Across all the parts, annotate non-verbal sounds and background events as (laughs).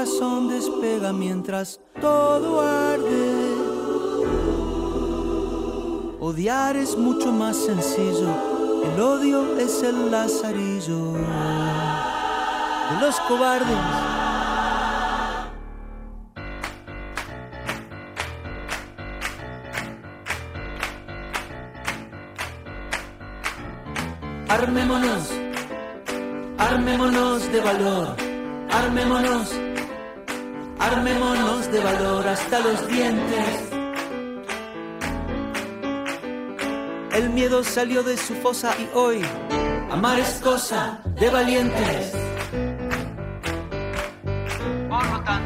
corazón despega mientras todo arde. Odiar es mucho más sencillo, el odio es el lazarillo de los cobardes. Armémonos, armémonos de valor, armémonos, armémonos de valor hasta los dientes. El miedo salió de su fosa y hoy amar es cosa de valientes.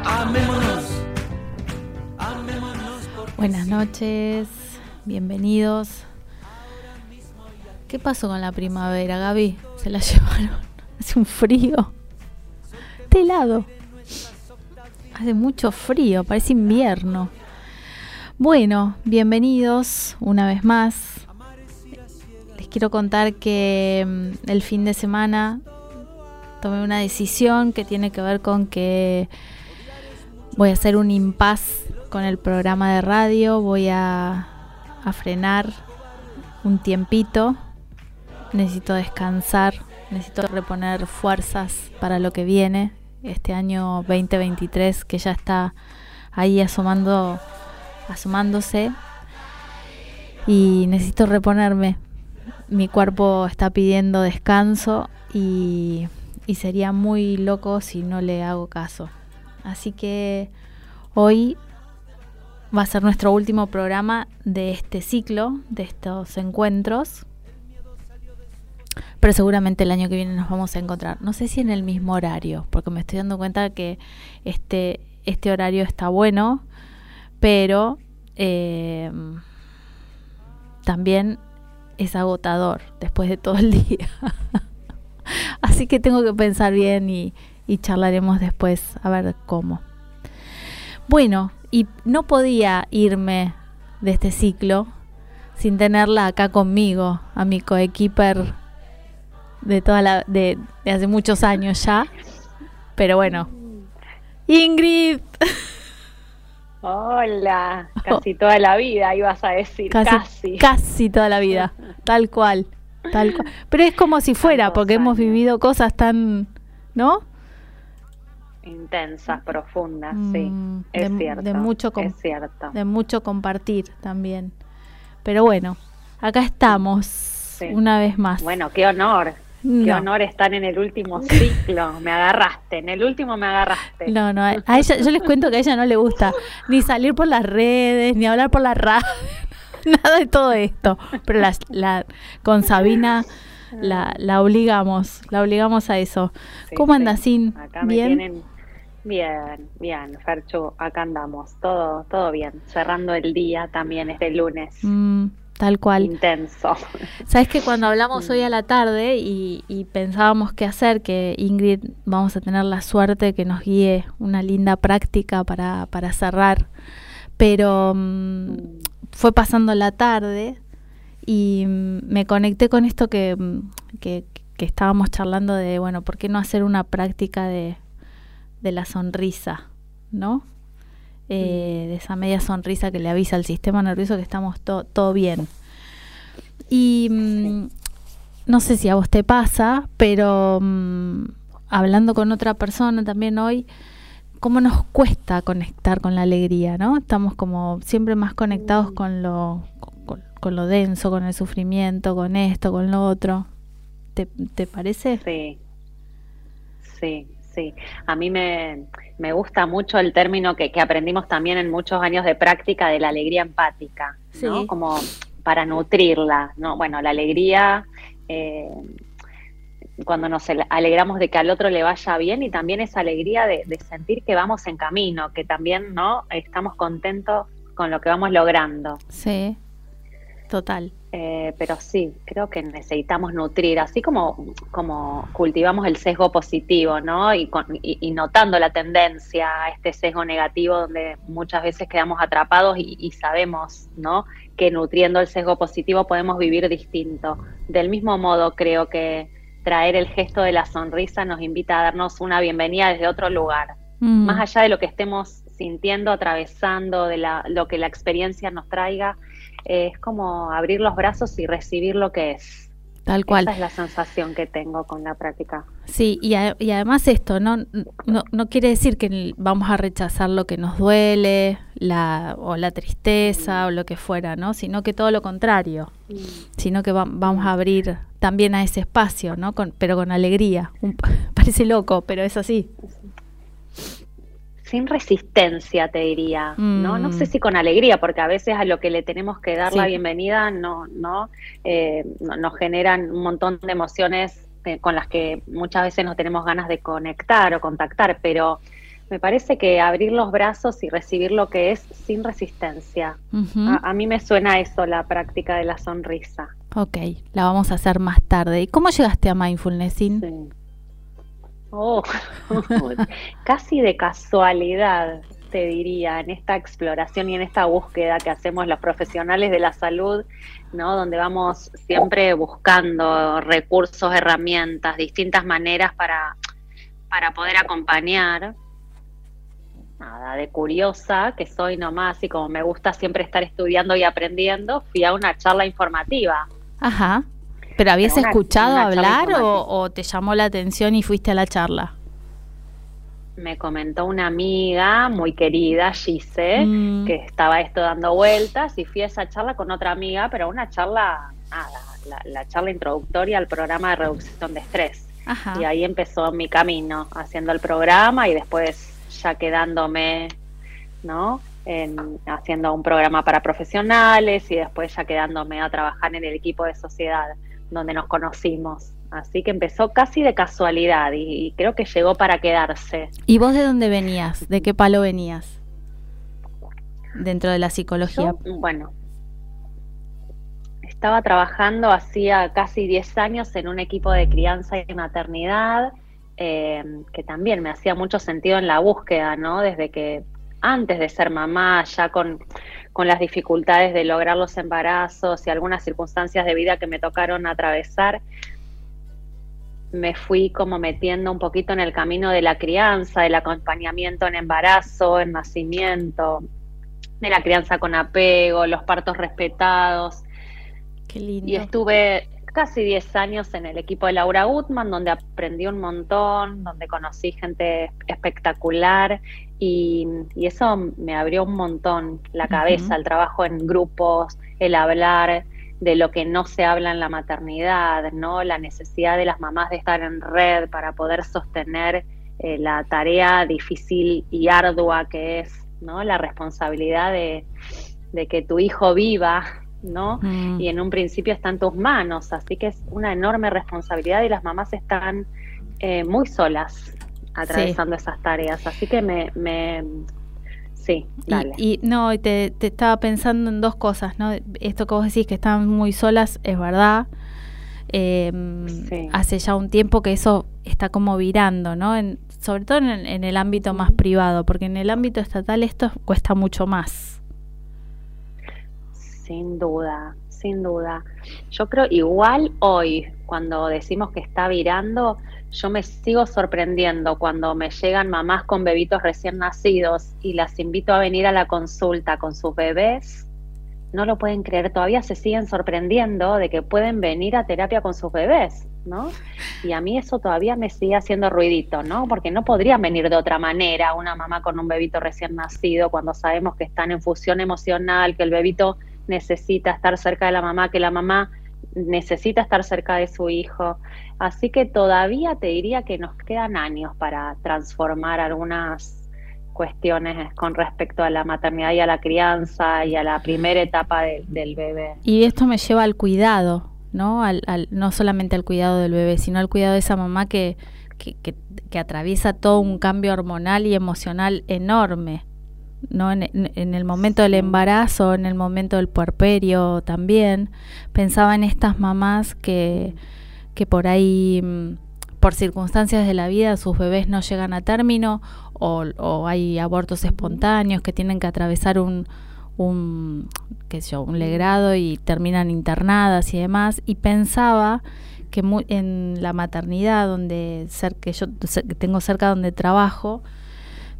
Amémonos, amémonos. Buenas noches, bienvenidos. ¿Qué pasó con la primavera, Gaby? Se la (laughs) llevaron. Hace un frío. Está helado. Hace mucho frío, parece invierno. Bueno, bienvenidos una vez más. Les quiero contar que mm, el fin de semana tomé una decisión que tiene que ver con que voy a hacer un impas con el programa de radio, voy a, a frenar un tiempito necesito descansar, necesito reponer fuerzas para lo que viene, este año 2023 que ya está ahí asomando, asomándose y necesito reponerme. Mi cuerpo está pidiendo descanso y, y sería muy loco si no le hago caso. Así que hoy va a ser nuestro último programa de este ciclo, de estos encuentros pero seguramente el año que viene nos vamos a encontrar. No sé si en el mismo horario, porque me estoy dando cuenta que este, este horario está bueno, pero eh, también es agotador después de todo el (laughs) día. Así que tengo que pensar bien y, y charlaremos después a ver cómo. Bueno, y no podía irme de este ciclo sin tenerla acá conmigo, a mi coequiper de toda la de, de hace muchos años ya. Pero bueno. Ingrid. Hola, (laughs) casi toda la vida ibas a decir, casi. Casi, toda la vida, tal cual, tal cual. Pero es como si fuera, porque hemos vivido cosas tan, ¿no? Intensas, profundas, sí, Mm, es de, cierto. de mucho com- es cierto. de mucho compartir también. Pero bueno, acá estamos una vez más. Bueno, qué honor. Qué No. honor estar en el último ciclo. Me agarraste, en el último me agarraste. No, no, a ella, yo les cuento que a ella no le gusta ni salir por las redes, ni hablar por la radio, (laughs) nada de todo esto. Pero la, la- con Sabina la, la obligamos, la obligamos a eso. Sí, ¿Cómo andas, Sin? Acá me ¿Bien? tienen bien, bien, Ferchu, acá andamos, todo, todo bien, cerrando el día también este lunes, Mm, tal cual. intenso. Sabes que cuando hablamos hoy a la tarde y, y pensábamos qué hacer, que Ingrid vamos a tener la suerte que nos guíe una linda práctica para, para cerrar, pero mm, fue pasando la tarde y mm, me conecté con esto que, mm, que, que estábamos charlando de, bueno, ¿por qué no hacer una práctica de, de la sonrisa, ¿no? Eh, de esa media sonrisa que le avisa al sistema nervioso que estamos to- todo bien. Y mm, no sé si a vos te pasa, pero mm, hablando con otra persona también hoy, cómo nos cuesta conectar con la alegría, ¿no? Estamos como siempre más conectados con lo, con, con lo denso, con el sufrimiento, con esto, con lo otro. ¿Te, te parece? Sí, sí, sí. A mí me, me gusta mucho el término que, que aprendimos también en muchos años de práctica de la alegría empática, ¿no? Como para nutrirla, ¿no? Bueno, la alegría, eh, cuando nos ale- alegramos de que al otro le vaya bien y también esa alegría de, de sentir que vamos en camino, que también, ¿no? Estamos contentos con lo que vamos logrando. Sí, total. Eh, pero sí, creo que necesitamos nutrir, así como, como cultivamos el sesgo positivo, ¿no? Y, con- y- y notando la tendencia a este sesgo negativo donde muchas veces quedamos atrapados y, y sabemos, ¿no? Que nutriendo el sesgo positivo podemos vivir distinto. Del mismo modo, creo que traer el gesto de la sonrisa nos invita a darnos una bienvenida desde otro lugar, Mm. Más allá de lo que estemos sintiendo, atravesando, de la, lo que la experiencia nos traiga, es como abrir los brazos y recibir lo que es. Tal cual. Esa es la sensación que tengo con la práctica. Sí, y, y además esto, ¿no? ¿no? No quiere decir que vamos a rechazar lo que nos duele, la, o la tristeza, o lo que fuera, ¿no? Sino que todo lo contrario. Mm. Sino que vamos a abrir también a ese espacio, ¿no? Con, pero con alegría. (laughs) parece loco, pero es así sin resistencia, te diría, ¿no? No sé mm. si con alegría, porque a veces a lo que le tenemos que dar la bienvenida no, eh, no, nos generan un montón de emociones eh, con las que muchas veces no tenemos ganas de conectar o contactar, pero me parece que abrir los brazos y recibir lo que es sin resistencia. a, mí me suena eso, la práctica de la sonrisa. Ok, la vamos a hacer más tarde. ¿Y cómo llegaste a mindfulness? Sí. Oh, (laughs) casi de casualidad, te diría, en esta exploración y en esta búsqueda que hacemos los profesionales de la salud, ¿no? Donde vamos siempre buscando recursos, herramientas, distintas maneras para, para poder acompañar. Nada, de curiosa que soy nomás y como me gusta siempre estar estudiando y aprendiendo, fui a una charla informativa. Ajá. ¿Pero habías escuchado hablar o, te llamó la atención y fuiste a la charla? Me comentó una amiga muy querida, Gise, mm. que estaba esto dando vueltas y fui a esa charla con otra amiga, pero una charla, nada, la, charla introductoria al programa de reducción de estrés. Y ahí empezó mi camino, haciendo el programa y después ya quedándome, ¿no? En, haciendo un programa para profesionales y después ya quedándome a trabajar en el equipo de sociedad donde nos conocimos. Así que empezó casi de casualidad y, creo que llegó para quedarse. ¿Y vos de dónde venías? ¿De qué palo venías? Dentro de la psicología. bueno, estaba trabajando hacía casi 10 años en un equipo de crianza y maternidad, eh, que también me hacía mucho sentido en la búsqueda, ¿no? Desde que antes de ser mamá, ya con, las dificultades de lograr los embarazos y algunas circunstancias de vida que me tocaron atravesar, me fui como metiendo un poquito en el camino de la crianza, del acompañamiento en embarazo, en nacimiento, de la crianza con apego, los partos respetados. Qué lindo. Y estuve casi 10 años en el equipo de Laura Gutman, donde aprendí un montón, donde conocí gente espectacular y, eso me abrió un montón la cabeza, el trabajo en grupos, el hablar de lo que no se habla en la maternidad, ¿no? La necesidad de las mamás de estar en red para poder sostener eh, la tarea difícil y ardua que es, ¿no? La responsabilidad de, de que tu hijo viva ¿no? Mm. Y en un principio está en tus manos, así que es una enorme responsabilidad y las mamás están eh, muy solas atravesando esas tareas, así que me, me sí, dale. Y, no, te, te, estaba pensando en dos cosas, ¿no? Esto que vos decís que están muy solas es verdad. Em, hace ya un tiempo que eso está como virando, ¿no? En, sobre todo en, en el ámbito más privado, porque en el ámbito estatal esto cuesta mucho más. Sin duda, sin duda. Yo creo igual hoy, cuando decimos que está virando, yo me sigo sorprendiendo cuando me llegan mamás con bebitos recién nacidos y las invito a venir a la consulta con sus bebés. No lo pueden creer, todavía se siguen sorprendiendo de que pueden venir a terapia con sus bebés, ¿no? Y a mí eso todavía me sigue haciendo ruidito, ¿no? Porque no podrían venir de otra manera una mamá con un bebito recién nacido cuando sabemos que están en fusión emocional, que el bebito necesita estar cerca de la mamá, que la mamá necesita estar cerca de su hijo. Así que todavía te diría que nos quedan años para transformar algunas cuestiones con respecto a la maternidad y a la crianza y a la primera etapa del bebé. Y esto me lleva al cuidado, ¿no? Al, no solamente al cuidado del bebé, sino al cuidado de esa mamá que, que, que atraviesa todo un cambio hormonal y emocional enorme. ¿No? En, el momento del embarazo, en el momento del puerperio también, pensaba en estas mamás que, que por ahí, mm, por circunstancias de la vida, sus bebés no llegan a término o, hay abortos espontáneos que tienen que atravesar un, un, qué sé yo, un legrado y terminan internadas y demás. Y pensaba que en la maternidad, donde que yo tengo cerca donde trabajo,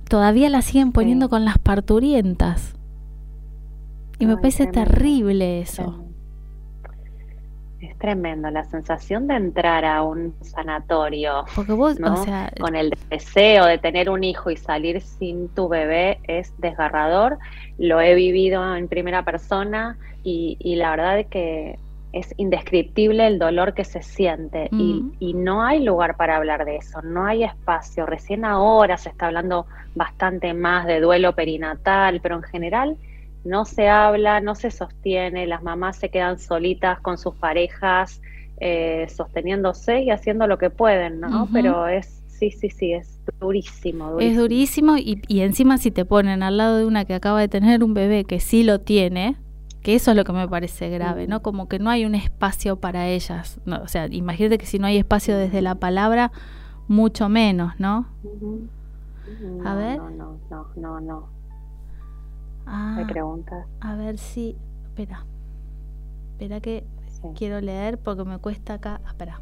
todavía la siguen poniendo con las parturientas. Y me parece terrible eso. Es tremendo la sensación de entrar a un sanatorio. Porque vos, con el deseo de tener un hijo y salir sin tu bebé es desgarrador. Lo he vivido en primera persona y, la verdad es que es indescriptible el dolor que se siente y, mm. y, no hay lugar para hablar de eso, no hay espacio. Recién ahora se está hablando bastante más de duelo perinatal, pero en general no se habla, no se sostiene, las mamás se quedan solitas con sus parejas, eh, sosteniéndose y haciendo lo que pueden, ¿no? Pero es, sí, sí, sí, es durísimo. Es durísimo y, y, encima si te ponen al lado de una que acaba de tener un bebé que sí lo tiene, que eso es lo que me parece grave, ¿no? Como que no hay un espacio para ellas. No, o sea, imagínate que si no hay espacio desde la palabra, mucho menos, ¿no? A ver. No, no, no, no, no. Ah, ¿Me preguntas? A ver si. Espera. Espera que quiero leer porque me cuesta acá. Ah, espera.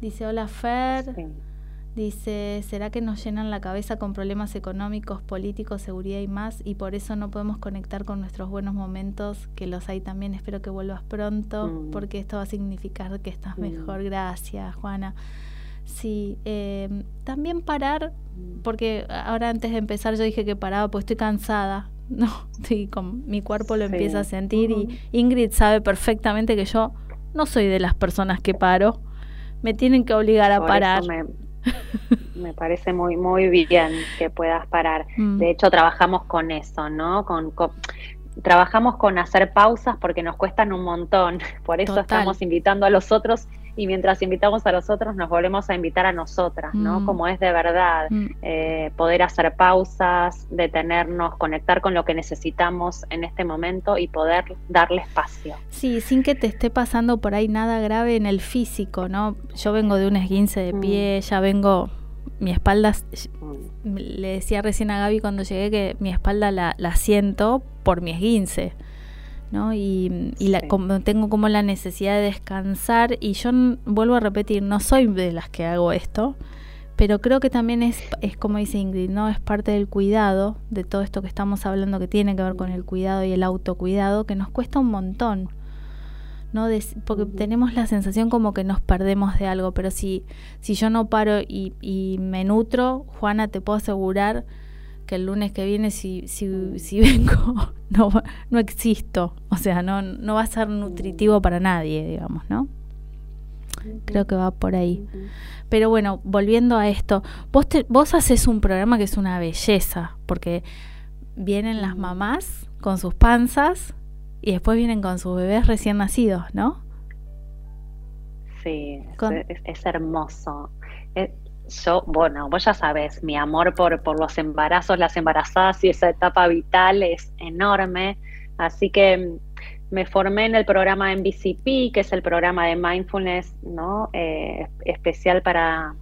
Dice: Hola Fer. Dice: ¿Será que nos llenan la cabeza con problemas económicos, políticos, seguridad y más? Y por eso no podemos conectar con nuestros buenos momentos, que los hay también. Espero que vuelvas pronto, mm. porque esto va a significar que estás mm. mejor. Gracias, Juana. Sí, eh, también parar, mm. porque ahora antes de empezar yo dije que paraba, pues estoy cansada (laughs) no, sí, con mi cuerpo lo empieza a sentir y Ingrid sabe perfectamente que yo no soy de las personas que paro, me tienen que obligar a parar. Me, (laughs) parece muy muy bien que puedas parar. Mm. De hecho, trabajamos con eso, ¿no? Con, trabajamos con hacer pausas porque nos cuestan un montón. Por eso estamos invitando a los otros y mientras invitamos a los otros nos volvemos a invitar a nosotras, ¿no? Mm. Como es de verdad, mm. eh, poder hacer pausas, detenernos, conectar con lo que necesitamos en este momento y poder darle espacio. Sí, sin que te esté pasando por ahí nada grave en el físico, ¿no? Yo vengo de un esguince de pie, mm. ya vengo mi espalda, le decía recién a Gaby cuando llegué que mi espalda la, la siento por mi esguince. ¿No? Y, y como, tengo como la necesidad de descansar y yo vuelvo a repetir, no soy de las que hago esto, pero creo que también es, es como dice Ingrid, ¿no? Es parte del cuidado, de todo esto que estamos hablando que tiene que ver con el cuidado y el autocuidado, que nos cuesta un montón. ¿no? porque tenemos la sensación como que nos perdemos de algo, pero si, si yo no paro y, y me nutro, Juana, te puedo asegurar que el lunes que viene si, si, si (laughs) vengo no, no existo, o sea, no, no va a ser nutritivo para nadie, digamos, ¿no? Creo que va por ahí. Pero bueno, volviendo a esto, vos, te, vos haces un programa que es una belleza, porque vienen las mamás con sus panzas y después vienen con sus bebés recién nacidos, ¿no? Sí, es, hermoso. Eh, yo, bueno, vos ya sabes, mi amor por, por los embarazos, las embarazadas y esa etapa vital es enorme. Así que mm, me formé en el programa MVCP, que es el programa de mindfulness ¿no? Eh, especial para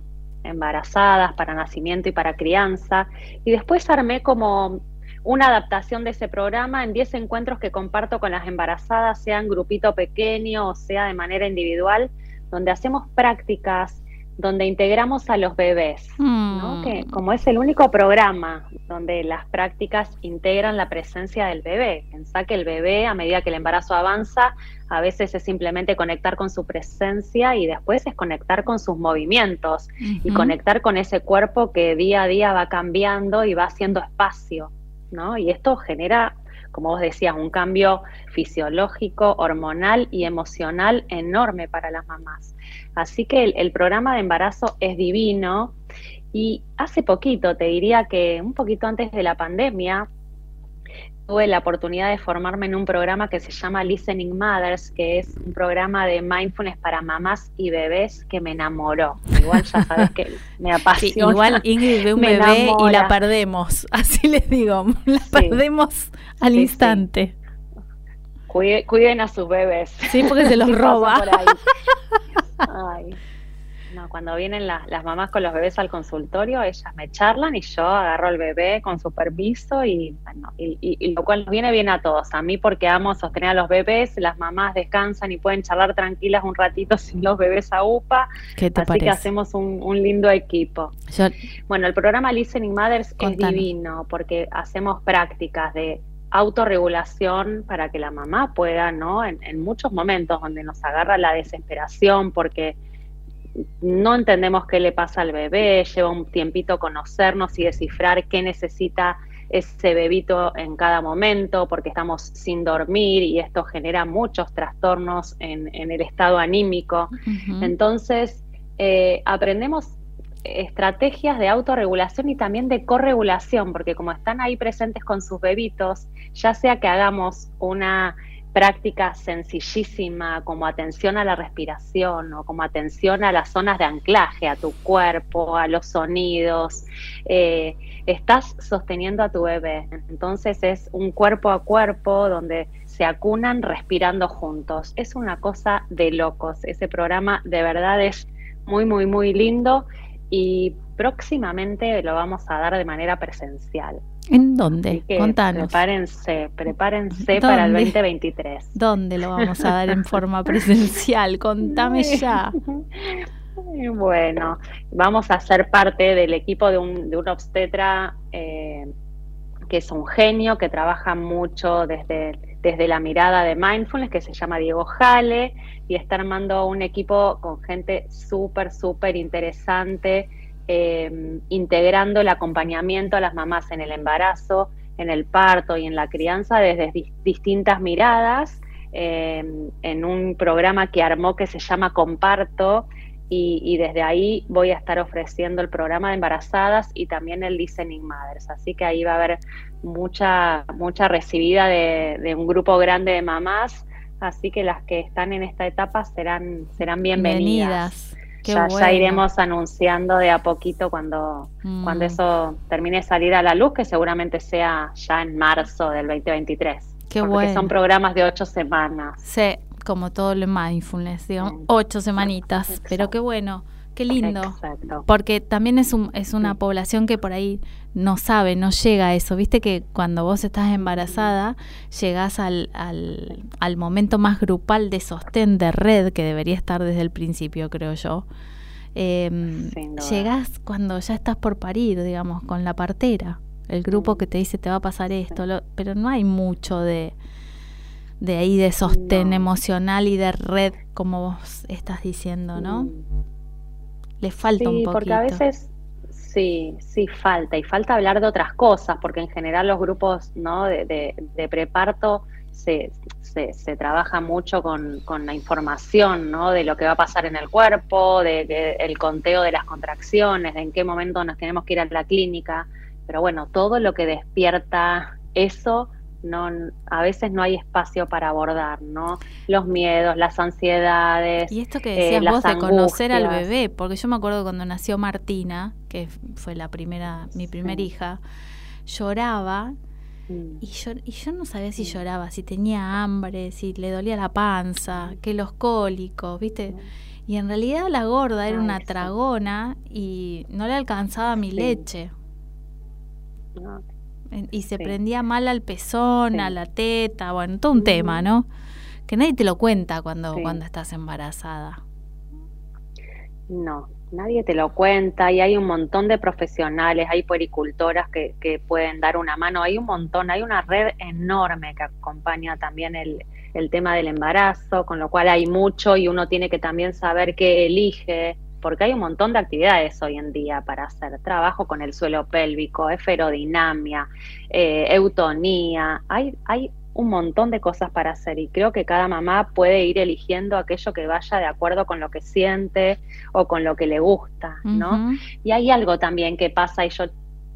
embarazadas, para nacimiento y para crianza. Y después armé como una adaptación de ese programa en 10 encuentros que comparto con las embarazadas, sea en grupito pequeño o sea de manera individual, donde hacemos prácticas donde integramos a los bebés, ¿no? que mm. como es el único programa donde las prácticas integran la presencia del bebé. Pensá que el bebé, a medida que el embarazo avanza, a veces es simplemente conectar con su presencia y después es conectar con sus movimientos y conectar con ese cuerpo que día a día va cambiando y va haciendo espacio. ¿no? Y esto genera como vos decías, un cambio fisiológico, hormonal y emocional enorme para las mamás. Así que el, programa de embarazo es divino y hace poquito, te diría que un poquito antes de la pandemia, tuve la oportunidad de formarme en un programa que se llama Listening Mothers, que es un programa de mindfulness para mamás y bebés que me enamoró. Igual ya sabes que me (laughs) apasiona. igual Ingrid ve un bebé y la perdemos, (laughs) así les digo, la perdemos al instante. cuiden a sus bebés. Sí, porque se los (laughs) roba. Ay, cuando vienen las mamás con los bebés al consultorio, ellas me charlan y yo agarro al bebé con su permiso y, bueno, y, lo cual nos viene bien a todos. A mí porque amo sostener a los bebés, las mamás descansan y pueden charlar tranquilas un ratito (laughs) sin los bebés a UPA. así que hacemos un, lindo equipo. Bueno, el programa Listening Mothers es divino porque hacemos prácticas de autorregulación para que la mamá pueda, ¿no? En, en, muchos momentos donde nos agarra la desesperación porque no entendemos qué le pasa al bebé, lleva un tiempito conocernos y descifrar qué necesita ese bebito en cada momento, porque estamos sin dormir y esto genera muchos trastornos en, el estado anímico. Entonces, eh, aprendemos estrategias de autorregulación y también de corregulación, porque como están ahí presentes con sus bebitos, ya sea que hagamos una práctica sencillísima como atención a la respiración o como atención a las zonas de anclaje, a tu cuerpo, a los sonidos, eh, estás sosteniendo a tu bebé. Entonces es un cuerpo a cuerpo donde se acunan respirando juntos. Es una cosa de locos. Ese programa de verdad es muy, muy, muy lindo y próximamente lo vamos a dar de manera presencial. ¿En dónde? Contanos. Prepárense, prepárense para el 2023. ¿Dónde lo vamos a dar en forma (laughs) presencial? Contame ya. Bueno, vamos a ser parte del equipo de un, de un obstetra eh, que es un genio, que trabaja mucho desde, desde la mirada de mindfulness, que se llama Diego Jale, y está armando un equipo con gente súper, súper interesante eh, integrando el acompañamiento a las mamás en el embarazo, en el parto y en la crianza desde distintas miradas, eh, en un programa que armó que se llama Comparto, y, desde ahí voy a estar ofreciendo el programa de embarazadas y también el Listening Mothers. Así que ahí va a haber mucha, mucha recibida de, un grupo grande de mamás, así que las que están en esta etapa serán, serán bienvenidas ya, iremos anunciando de a poquito cuando, cuando mm. eso termine de salir a la luz, que seguramente sea ya en marzo del 2023. Qué porque son programas de ocho semanas. Sí, como todo lo mindfulness, digamos, ocho semanitas. Pero qué bueno. Qué lindo. Porque también es, un, es una población que por ahí no sabe, no llega a eso. Viste que cuando vos estás embarazada, llegás al, al, al momento más grupal de sostén de red que debería estar desde el principio, creo yo. Eh, llegás cuando ya estás por parir, digamos, con la partera. El grupo que te dice te va a pasar esto, pero no hay mucho de, de ahí de sostén emocional y de red, como vos estás diciendo, ¿no? Mm. Le falta un poquito. porque a veces sí, sí falta, y falta hablar de otras cosas, porque en general los grupos ¿no? de, preparto se, se, trabaja mucho con, con, la información ¿no? de lo que va a pasar en el cuerpo, de, el conteo de las contracciones, de en qué momento nos tenemos que ir a la clínica, pero bueno, todo lo que despierta eso no, a veces no hay espacio para abordar, ¿no? Los miedos, las ansiedades. Y esto que decías eh, vos de conocer al bebé, porque yo me acuerdo cuando nació Martina, que fue la primera, mi primer hija, lloraba mm. y yo, y yo no sabía si lloraba, si tenía hambre, si le dolía la panza, que los cólicos, ¿viste? Y en realidad la gorda era una tragona y no le alcanzaba mi leche. No, y se prendía mal al pezón, a la teta, bueno, todo un tema, ¿no? Que nadie te lo cuenta cuando, cuando estás embarazada. No, nadie te lo cuenta y hay un montón de profesionales, hay puericultoras que, que pueden dar una mano, hay un montón, hay una red enorme que acompaña también el, el tema del embarazo, con lo cual hay mucho y uno tiene que también saber qué elige, porque hay un montón de actividades hoy en día para hacer. Trabajo con el suelo pélvico, esferodinamia, eh, eutonía, hay, hay un montón de cosas para hacer y creo que cada mamá puede ir eligiendo aquello que vaya de acuerdo con lo que siente o con lo que le gusta, ¿no? Y hay algo también que pasa y yo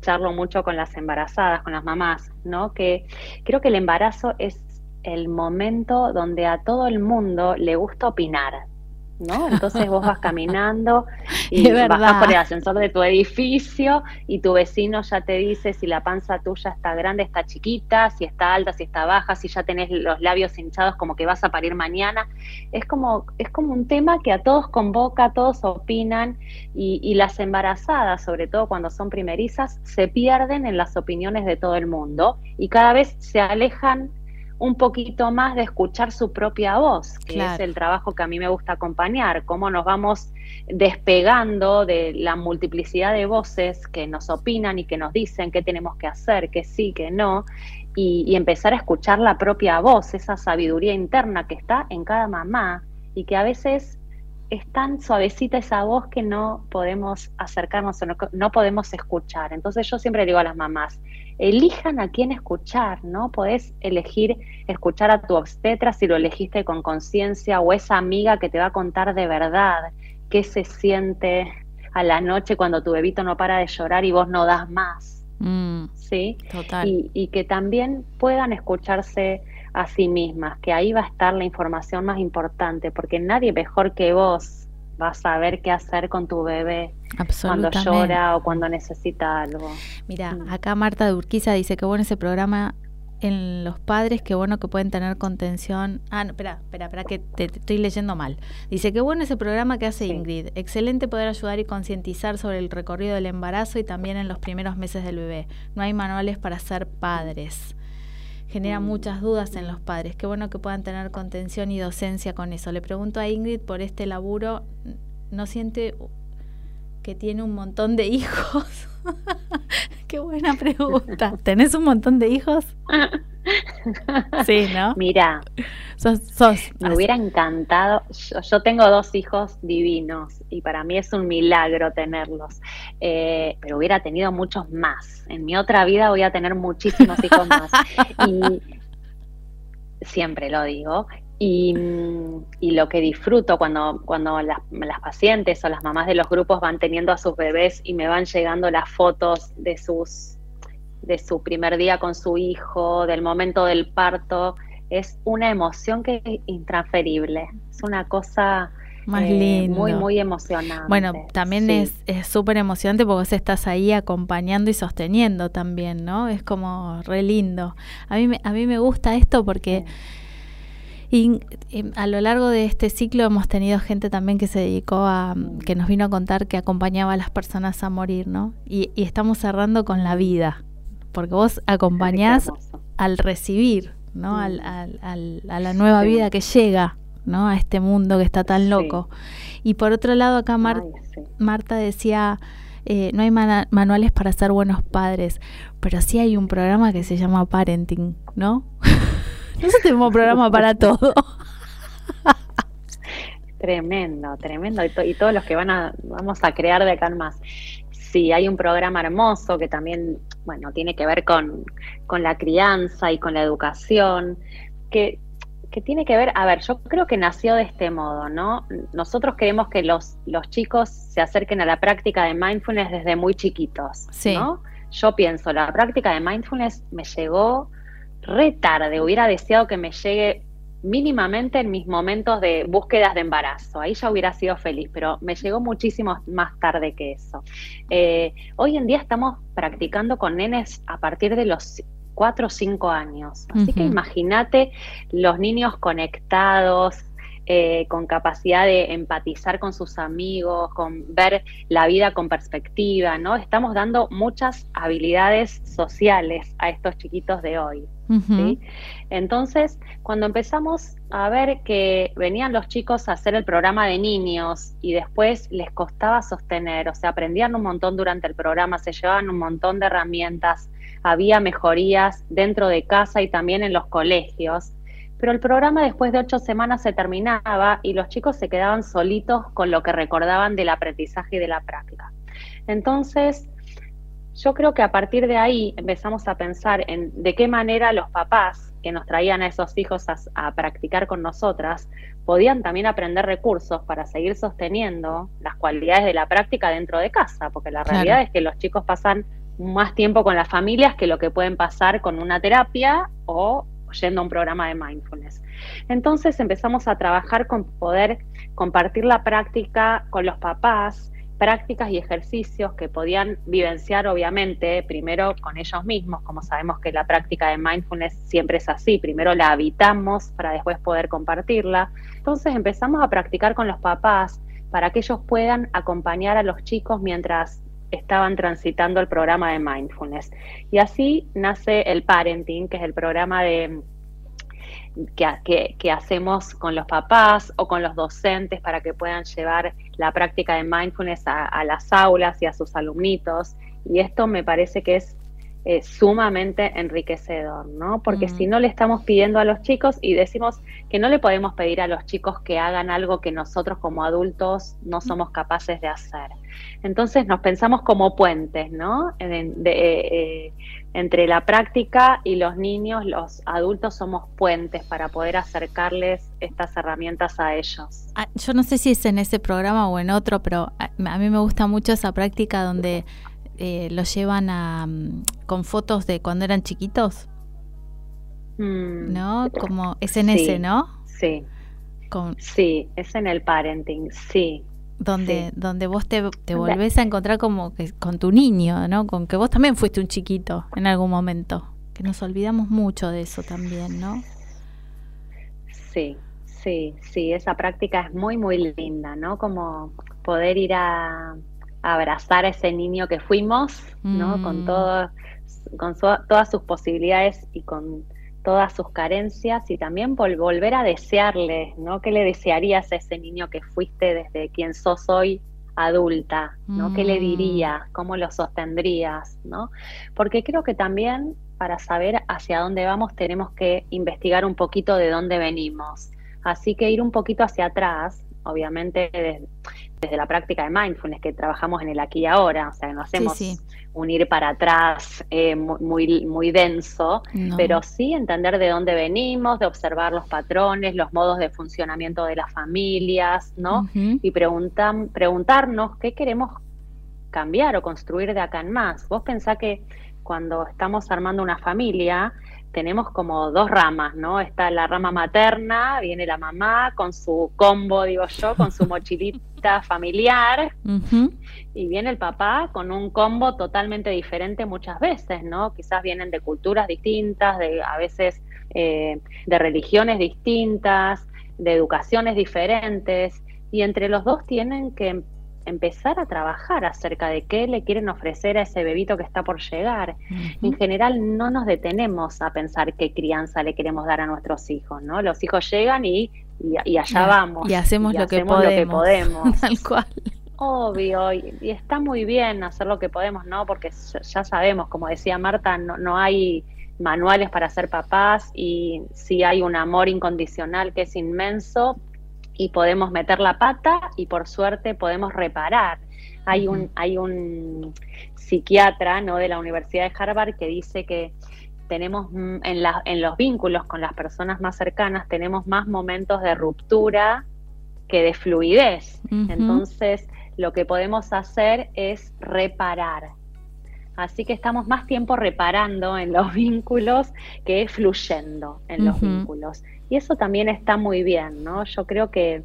charlo mucho con las embarazadas, con las mamás, ¿no? Que creo que el embarazo es el momento donde a todo el mundo le gusta opinar, ¿no? Entonces vos vas caminando (laughs) y vas por el ascensor de tu edificio y tu vecino ya te dice si la panza tuya está grande, está chiquita, si está alta, si está baja, si ya tenés los labios hinchados como que vas a parir mañana. Es como, es como un tema que a todos convoca, todos opinan y, y las embarazadas, sobre todo cuando son primerizas, se pierden en las opiniones de todo el mundo y cada vez se alejan un poquito más de escuchar su propia voz, que es el trabajo que a mí me gusta acompañar, cómo nos vamos despegando de la multiplicidad de voces que nos opinan y que nos dicen qué tenemos que hacer, que sí, que no, y, y empezar a escuchar la propia voz, esa sabiduría interna que está en cada mamá y que a veces es tan suavecita esa voz que no podemos acercarnos o no, podemos escuchar. Entonces yo siempre digo a las mamás, elijan a quién escuchar, ¿no? Podés elegir escuchar a tu obstetra si lo elegiste con conciencia o esa amiga que te va a contar de verdad qué se siente a la noche cuando tu bebito no para de llorar y vos no das más. Mm, ¿Sí? Total. Y, y que también puedan escucharse a sí mismas, que ahí va a estar la información más importante, porque nadie mejor que vos va a saber qué hacer con tu bebé cuando llora o cuando necesita algo. Mira, mm. acá Marta de Urquiza dice que bueno ese programa en los padres, qué bueno que pueden tener contención. Ah, no, espera, espera, espera, que te, estoy leyendo mal. Dice que bueno ese programa que hace Ingrid. Excelente poder ayudar y concientizar sobre el recorrido del embarazo y también en los primeros meses del bebé. No hay manuales para ser padres genera muchas dudas en los padres. Qué bueno que puedan tener contención y docencia con eso. Le pregunto a Ingrid por este laburo, ¿no siente que tiene un montón de hijos? (laughs) Qué buena pregunta. ¿Tenés un montón de hijos? (laughs) Sí, (laughs) ¿no? Mira, me hubiera encantado. Yo, tengo dos hijos divinos y para mí es un milagro tenerlos. Eh, pero hubiera tenido muchos más. En mi otra vida voy a tener muchísimos hijos más. Y (laughs) siempre lo digo. Y, lo que disfruto cuando, cuando las, las, pacientes o las mamás de los grupos van teniendo a sus bebés y me van llegando las fotos de sus de su primer día con su hijo, del momento del parto, es una emoción que es intransferible. Es una cosa más eh, muy, muy emocionante. Bueno, también es súper emocionante porque vos estás ahí acompañando y sosteniendo también, ¿no? Es como re lindo. A mí me, a mí me gusta esto porque... Y, a lo largo de este ciclo hemos tenido gente también que se dedicó a, que nos vino a contar que acompañaba a las personas a morir, ¿no? Y, y estamos cerrando con la vida, porque vos acompañás al recibir, ¿no? Al, al, a la nueva vida que llega, ¿no? A este mundo que está tan loco. Y por otro lado, acá Marta decía, eh, no hay manuales para ser buenos padres, pero sí hay un programa que se llama Parenting, ¿no? (laughs) Nosotros tenemos programa para todo. (laughs) tremendo, tremendo. Y, y, todos los que van a, vamos a crear de acá en más. Sí, hay un programa hermoso que también, bueno, tiene que ver con, la crianza y con la educación, que, que, tiene que ver, a ver, yo creo que nació de este modo, ¿no? Nosotros queremos que los, los chicos se acerquen a la práctica de mindfulness desde muy chiquitos, ¿no? Yo pienso, la práctica de mindfulness me llegó re tarde, hubiera deseado que me llegue mínimamente en mis momentos de búsquedas de embarazo. Ahí ya hubiera sido feliz, pero me llegó muchísimo más tarde que eso. Eh, hoy en día estamos practicando con nenes a partir de los 4 o 5 años. Así que imagínate los niños conectados, eh, con capacidad de empatizar con sus amigos, con ver la vida con perspectiva, ¿no? Estamos dando muchas habilidades sociales a estos chiquitos de hoy. Entonces, cuando empezamos a ver que venían los chicos a hacer el programa de niños y después les costaba sostener, o sea, aprendían un montón durante el programa, se llevaban un montón de herramientas, había mejorías dentro de casa y también en los colegios, pero el programa después de ocho semanas se terminaba y los chicos se quedaban solitos con lo que recordaban del aprendizaje y de la práctica. Entonces, yo creo que a partir de ahí empezamos a pensar en de qué manera los papás que nos traían a esos hijos a, practicar con nosotras podían también aprender recursos para seguir sosteniendo las cualidades de la práctica dentro de casa, porque la realidad es que los chicos pasan más tiempo con las familias que lo que pueden pasar con una terapia o yendo a un programa de mindfulness. Entonces empezamos a trabajar con poder compartir la práctica con los papás, prácticas y ejercicios que podían vivenciar obviamente primero con ellos mismos, como sabemos que la práctica de mindfulness siempre es así, primero la habitamos para después poder compartirla. Entonces empezamos a practicar con los papás para que ellos puedan acompañar a los chicos mientras estaban transitando el programa de mindfulness. Y así nace el parenting, que es el programa de que, hacemos con los papás o con los docentes para que puedan llevar la práctica de mindfulness a, las aulas y a sus alumnitos. Y esto me parece que es eh, sumamente enriquecedor, ¿no? Porque si mm. no le estamos pidiendo a los chicos y decimos que no le podemos pedir a los chicos que hagan algo que nosotros como adultos no somos capaces de hacer. Entonces nos pensamos como puentes, ¿no? Eh, eh, entre la práctica y los niños, los adultos somos puentes para poder acercarles estas herramientas a ellos. Ah, yo no sé si es en ese programa o en otro, pero a, mí me gusta mucho esa práctica donde eh, los llevan a, mm, con fotos de cuando eran chiquitos. Mm. ¿No? Como es en ese, ¿no? Sí. Sí, es en el parenting, sí donde, donde vos te, te volvés a encontrar como que con tu niño, ¿no? Con que vos también fuiste un chiquito en algún momento, que nos olvidamos mucho de eso también, ¿no? Sí, sí, sí, esa práctica es muy, muy linda, ¿no? Como poder ir a, abrazar a ese niño que fuimos, ¿no? Con, mm. todo, con todas sus posibilidades y con todas sus carencias y también volver a desearle, ¿no? ¿Qué le desearías a ese niño que fuiste desde quien sos hoy adulta, ¿no? ¿Qué le mm. dirías? ¿Cómo lo sostendrías, ¿no? Porque creo que también para saber hacia dónde vamos tenemos que investigar un poquito de dónde venimos. Así que ir un poquito hacia atrás, obviamente desde, la práctica de mindfulness, que trabajamos en el aquí y ahora, o sea, no hacemos un ir para atrás eh, muy, muy denso, pero sí entender de dónde venimos, de observar los patrones, los modos de funcionamiento de las familias, ¿no? Y preguntan, preguntarnos qué queremos cambiar o construir de acá en más. Vos pensás que cuando estamos armando una familia, tenemos como dos ramas, ¿no? Está la rama materna, viene la mamá con su combo, digo yo, con su (laughs) mochilita familiar, y viene el papá con un combo totalmente diferente muchas veces, ¿no? Quizás vienen de culturas distintas, de a veces eh, de religiones distintas, de educaciones diferentes, y entre los dos tienen que empezar a trabajar acerca de qué le quieren ofrecer a ese bebito que está por llegar. En general no nos detenemos a pensar qué crianza le queremos dar a nuestros hijos, ¿no? Los hijos llegan y, y, allá vamos. Y hacemos, lo, que podemos, (laughs) Tal cual. Obvio, y, está muy bien hacer lo que podemos, ¿no? Porque ya sabemos, como decía Marta, no, no hay manuales para ser papás y si hay un amor incondicional que es inmenso, y podemos meter la pata y por suerte podemos reparar. Hay un, hay un psiquiatra ¿no? de la Universidad de Harvard que dice que tenemos en, en los vínculos con las personas más cercanas, tenemos más momentos de ruptura que de fluidez. Entonces, lo que podemos hacer es reparar. Así que estamos más tiempo reparando en los (laughs) vínculos que fluyendo en los vínculos. Y eso también está muy bien, ¿no? Yo creo que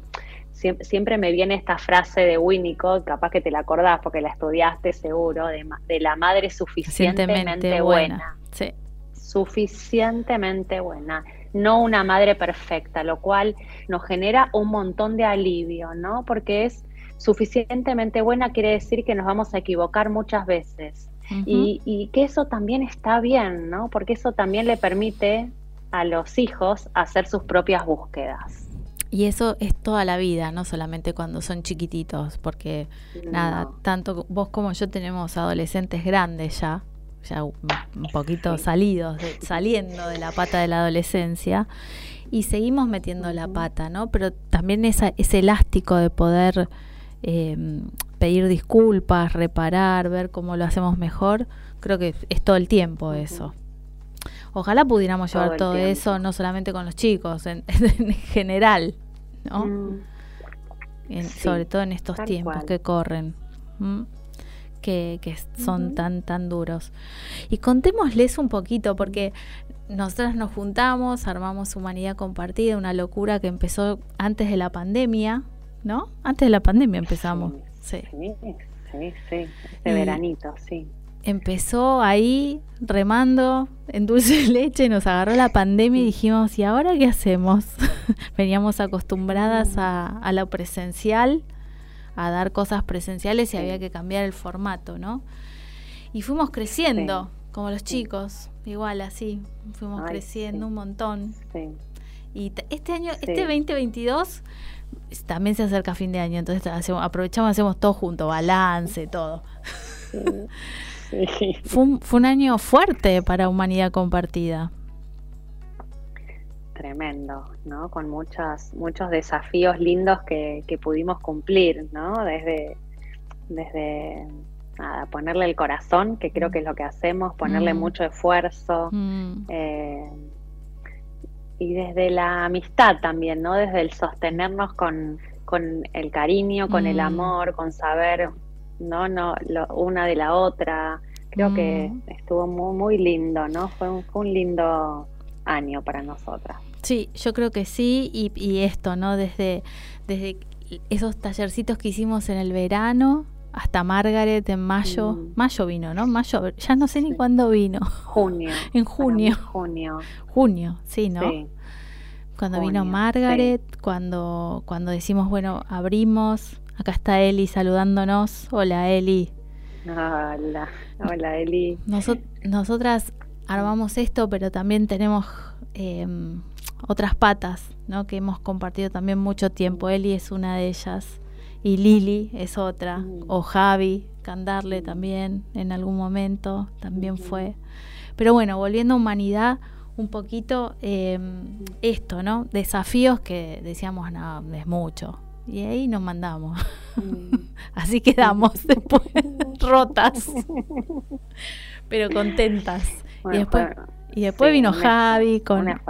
siempre, me viene esta frase de Winnicott, capaz que te la acordás porque la estudiaste seguro, de, de la madre suficientemente buena. Sí. Suficientemente buena, no una madre perfecta, lo cual nos genera un montón de alivio, ¿no? Porque es suficientemente buena quiere decir que nos vamos a equivocar muchas veces. y, y, que eso también está bien, ¿no? Porque eso también le permite a los hijos hacer sus propias búsquedas. Y eso es toda la vida, no solamente cuando son chiquititos, porque nada, tanto vos como yo tenemos adolescentes grandes ya, ya un, (laughs) poquito salidos, saliendo de la pata de la adolescencia, y seguimos metiendo la pata, ¿no? Pero también esa, ese elástico de poder eh, pedir disculpas, reparar, ver cómo lo hacemos mejor, creo que es todo el tiempo eso. Ojalá pudiéramos llevar todo, eso, no solamente con los chicos, en, (laughs) general, ¿no? Mm. sobre todo en estos tiempos que corren. Que, son tan, tan duros. Y contémosles un poquito, porque nosotros nos juntamos, armamos Humanidad Compartida, una locura que empezó antes de la pandemia, ¿no? Antes de la pandemia empezamos. Sí, sí, sí, sí. este veranito, sí. Empezó ahí remando en dulce de leche, nos agarró la pandemia y dijimos, ¿y ahora qué hacemos? (laughs) Veníamos acostumbradas a, a lo presencial, a dar cosas presenciales y había que cambiar el formato, ¿no? Y fuimos creciendo, como los chicos, igual así, fuimos creciendo un montón. Y este año, este 2022, también se acerca fin de año, entonces hacemos, aprovechamos, hacemos todo junto, balance, todo. (laughs) fue, un, fue un año fuerte para Humanidad Compartida. Tremendo, ¿no? Con muchos, muchos desafíos lindos que, que pudimos cumplir, ¿no? Desde, desde nada, ponerle el corazón, que creo que es lo que hacemos, ponerle mm. mucho esfuerzo. Mm. Eh, y desde la amistad también, ¿no? Desde el sostenernos con, el cariño, con el mm. amor, con saber, ¿no? no lo, una de la otra. Creo que estuvo muy, muy lindo, ¿no? Fue un, fue un lindo año para nosotras. Sí, yo creo que sí, y, y esto, ¿no? Desde, desde esos tallercitos que hicimos en el verano, hasta Margaret en mayo. Mm. Mayo vino, ¿no? Mayo, ya no sé ni cuándo vino. Junio. (laughs) en junio. Junio. Junio, sí, ¿no? Cuando vino Margaret, cuando, cuando decimos, bueno, abrimos. Acá está Eli saludándonos. Hola, Eli. Hola, hola, Eli. nosotras armamos esto, pero también tenemos em, otras patas, ¿no? Que hemos compartido también mucho tiempo. Eli es una de ellas y Lili es otra, mm. o Javi, Candarle también en algún momento, también fue. Pero bueno, volviendo a humanidad, un poquito em, esto, ¿no? Desafíos que decíamos, no, es mucho. Y ahí nos mandamos. (laughs) Mm. Así quedamos (laughs) después (laughs) rotas, pero contentas. y después, y después vino Javi con,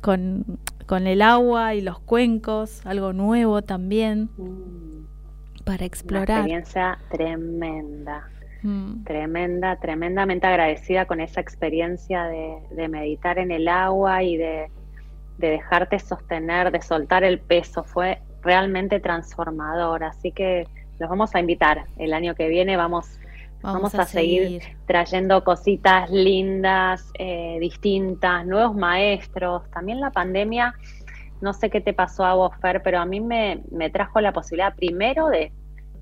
con, con, el agua y los cuencos, algo nuevo también. Mm para explorar. Una experiencia tremenda, mm. tremenda, tremendamente agradecida con esa experiencia de, meditar en el agua y de, dejarte sostener, de soltar el peso. Fue realmente transformador, así que los vamos a invitar. El año que viene vamos, vamos, a, seguir. trayendo cositas lindas, eh, distintas, nuevos maestros. También la pandemia no sé qué te pasó a vos, Fer, pero a mí me, trajo la posibilidad primero de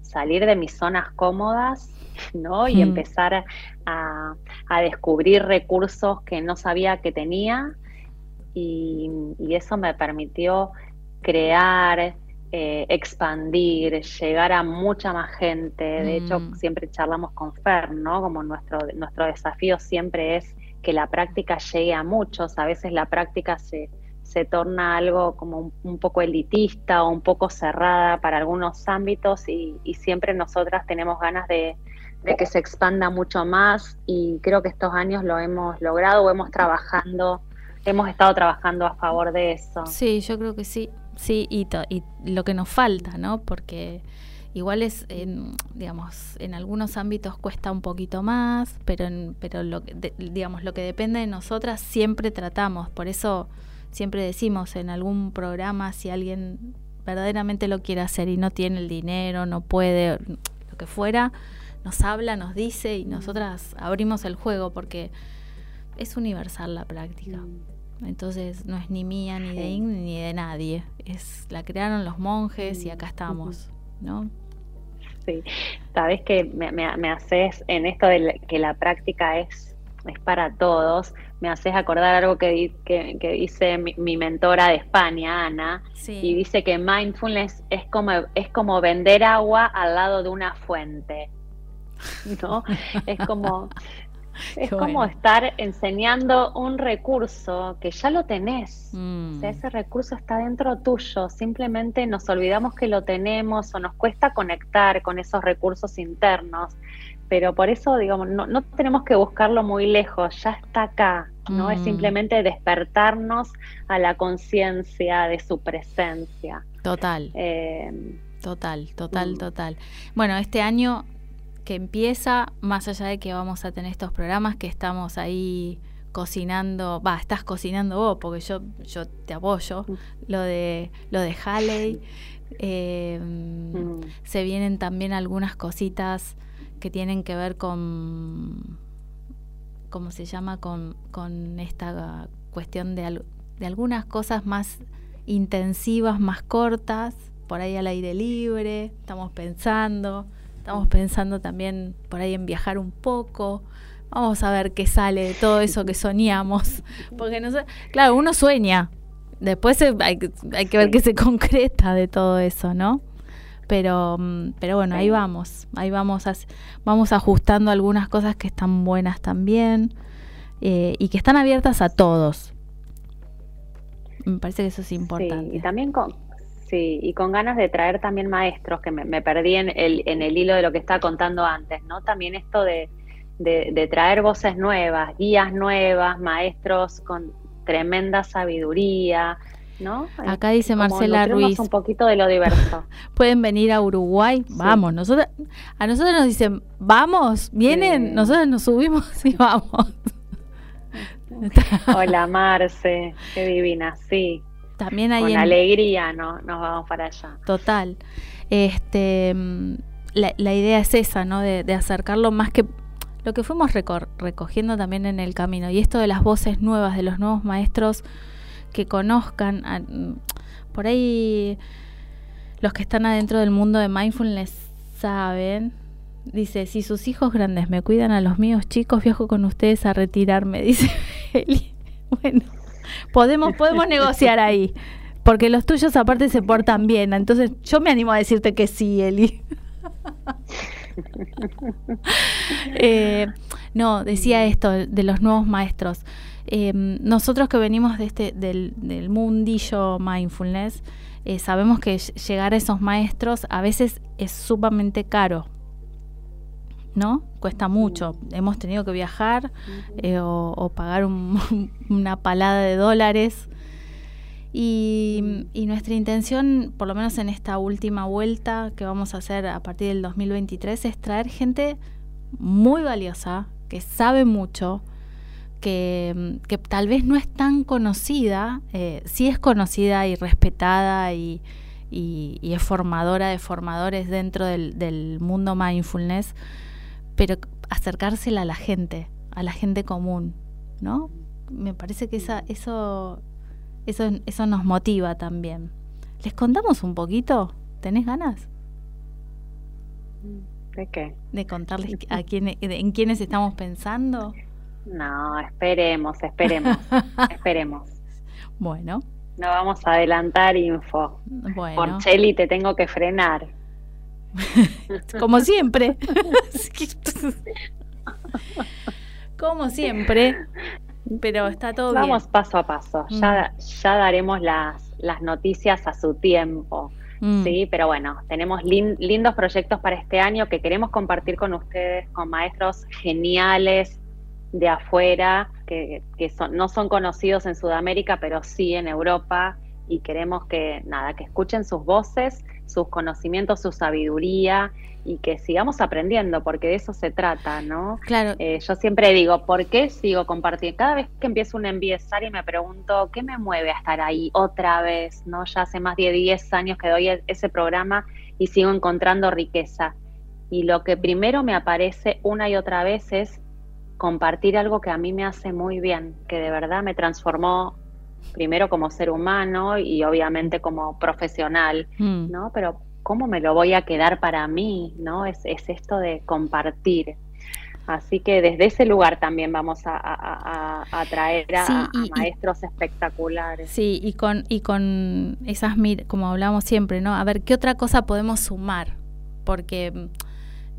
salir de mis zonas cómodas, ¿no? Y empezar a, descubrir recursos que no sabía que tenía. Y, eso me permitió crear, eh, expandir, llegar a mucha más gente. De hecho, hmm. siempre charlamos con Fer, ¿no? Como nuestro, nuestro desafío siempre es que la práctica llegue a muchos. A veces la práctica se, se torna algo como un, poco elitista o un poco cerrada para algunos ámbitos y, siempre nosotras tenemos ganas de, que se expanda mucho más y creo que estos años lo hemos logrado o hemos trabajando, hemos estado trabajando a favor de eso. Sí, yo creo que sí, sí, y, y lo que nos falta, ¿no? Porque igual es, en, digamos, en algunos ámbitos cuesta un poquito más, pero, pero lo, digamos, lo que depende de nosotras siempre tratamos, por eso siempre decimos en algún programa si alguien verdaderamente lo quiere hacer y no tiene el dinero, no puede, lo que fuera, nos habla, nos dice y nosotras abrimos el juego porque es universal la práctica. Mm. Entonces no es ni mía, ni de Ing, ni de nadie. Es la crearon los monjes y acá estamos, ¿no? Sí, sabes que me, me haces en esto de que la práctica es, es para todos me haces acordar algo que, que, dice mi, mentora de España, Ana, y dice que mindfulness es como, es como vender agua al lado de una fuente. ¿No? es como, (laughs) es como estar enseñando un recurso que ya lo tenés. Mm. ese recurso está dentro tuyo. Simplemente nos olvidamos que lo tenemos o nos cuesta conectar con esos recursos internos pero por eso, digamos, no, no tenemos que buscarlo muy lejos, ya está acá, ¿no? Es mm. simplemente despertarnos a la conciencia de su presencia. Total. Eh, total, total, mm. total. Bueno, este año que empieza, más allá de que vamos a tener estos programas que estamos ahí cocinando, va, estás cocinando vos, porque yo, yo te apoyo, mm. lo de, lo de Halley, Em, mm. Se vienen también algunas cositas que tienen que ver con, ¿cómo se llama? Con, con esta cuestión de, de algunas cosas más intensivas, más cortas, por ahí al aire libre, estamos pensando, estamos pensando también por ahí en viajar un poco. Vamos a ver qué sale de todo eso que soñamos. (laughs) Porque no sé, claro, uno sueña. Después hay, hay que ver qué se concreta de todo eso, ¿no? pero mm, pero bueno ahí vamos ahí vamos vamos ajustando algunas cosas que están buenas también eh, y que están abiertas a todos me parece que eso es importante y también con sí y con ganas de traer también maestros que me, perdí en el en el hilo de lo que estaba contando antes no también esto de, de traer voces nuevas guías nuevas maestros con tremenda sabiduría ¿no? Acá dice Marcela Ruiz. Un poquito de lo diverso. (laughs) Pueden venir a Uruguay, vamos. Nosotros, a nosotros nos dicen, vamos, vienen, nosotros nos subimos (laughs) y vamos. Hola Marce, qué divina, sí. También hay Con alegría no, nos vamos para allá. Total. Este, la, la idea es esa, ¿no? De, de, acercarlo más que lo que fuimos recogiendo también en el camino. Y esto de las voces nuevas, de los nuevos maestros, que conozcan. por ahí los que están adentro del mundo de mindfulness saben. Dice, si sus hijos grandes me cuidan a los míos chicos, viajo con ustedes a retirarme, (laughs) dice Eli. Bueno, podemos, podemos (laughs) negociar ahí. Porque los tuyos aparte se portan bien. Entonces yo me animo a decirte que sí, Eli. (laughs) Eh, no, decía esto de los nuevos maestros. Em, nosotros que venimos de este, del, mundillo mindfulness, eh, sabemos que llegar a esos maestros a veces es sumamente caro. ¿No? Cuesta mucho. Hemos tenido que viajar eh, o, pagar (laughs) una palada de dólares. Y, y, nuestra intención, por lo menos en esta última vuelta que vamos a hacer a partir del 2023, es traer gente muy valiosa, que sabe mucho, que, tal vez no es tan conocida, eh, sí es conocida y respetada y, es formadora de formadores dentro del, mundo mindfulness, pero acercársela a la gente, a la gente común, ¿no? Me parece que esa, eso, eso, eso nos motiva también. ¿Les contamos un poquito? ¿Tenés ganas? ¿De qué? De contarles a quién, en quiénes estamos pensando. No, esperemos, esperemos, (laughs) esperemos. Bueno. No vamos a adelantar info. Bueno. Por Cheli te tengo que frenar. (laughs) Como siempre. (laughs) Como siempre. Pero está todo bien. Vamos paso a paso. Ya, mm. ya daremos las, las noticias a su tiempo. Mm. Sí, pero bueno, tenemos lindos proyectos para este año que queremos compartir con ustedes, con maestros geniales, de afuera que, son, no son conocidos en Sudamérica, pero sí en Europa y queremos que nada, que escuchen sus voces, sus conocimientos, su sabiduría y que sigamos aprendiendo, porque de eso se trata, ¿no? Claro. Eh, yo siempre digo, ¿por qué sigo compartiendo? Cada vez que empiezo un enviesar y me pregunto, ¿qué me mueve a estar ahí otra vez? ¿No? Ya hace más de 10 años que doy e-, ese programa y sigo encontrando riqueza. Y lo que primero me aparece una y otra vez es compartir algo que a mí me hace muy bien, que de verdad me transformó primero como ser humano y obviamente como profesional, mm. ¿no? Pero ¿cómo me lo voy a quedar para mí? ¿No? Es, es esto de compartir. Así que desde ese lugar también vamos a, a, traer a, maestros espectaculares. Sí, y con, y con esas, como hablamos siempre, ¿no? A ver, ¿qué otra cosa podemos sumar? Porque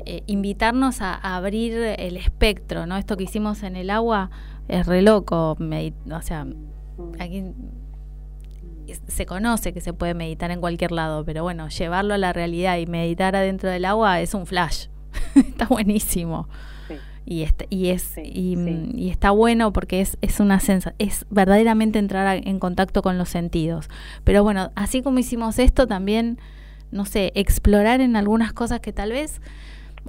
eh, invitarnos a, abrir el espectro, ¿no? Esto que hicimos en el agua es re loco, o sea, aquí se conoce que se puede meditar en cualquier lado, pero bueno, llevarlo a la realidad y meditar adentro del agua es un flash, (laughs) está buenísimo. Y, está, y, es, y, está bueno porque es, es una sensación, es verdaderamente entrar en contacto con los sentidos. Pero bueno, así como hicimos esto, también, no sé, explorar en algunas cosas que tal vez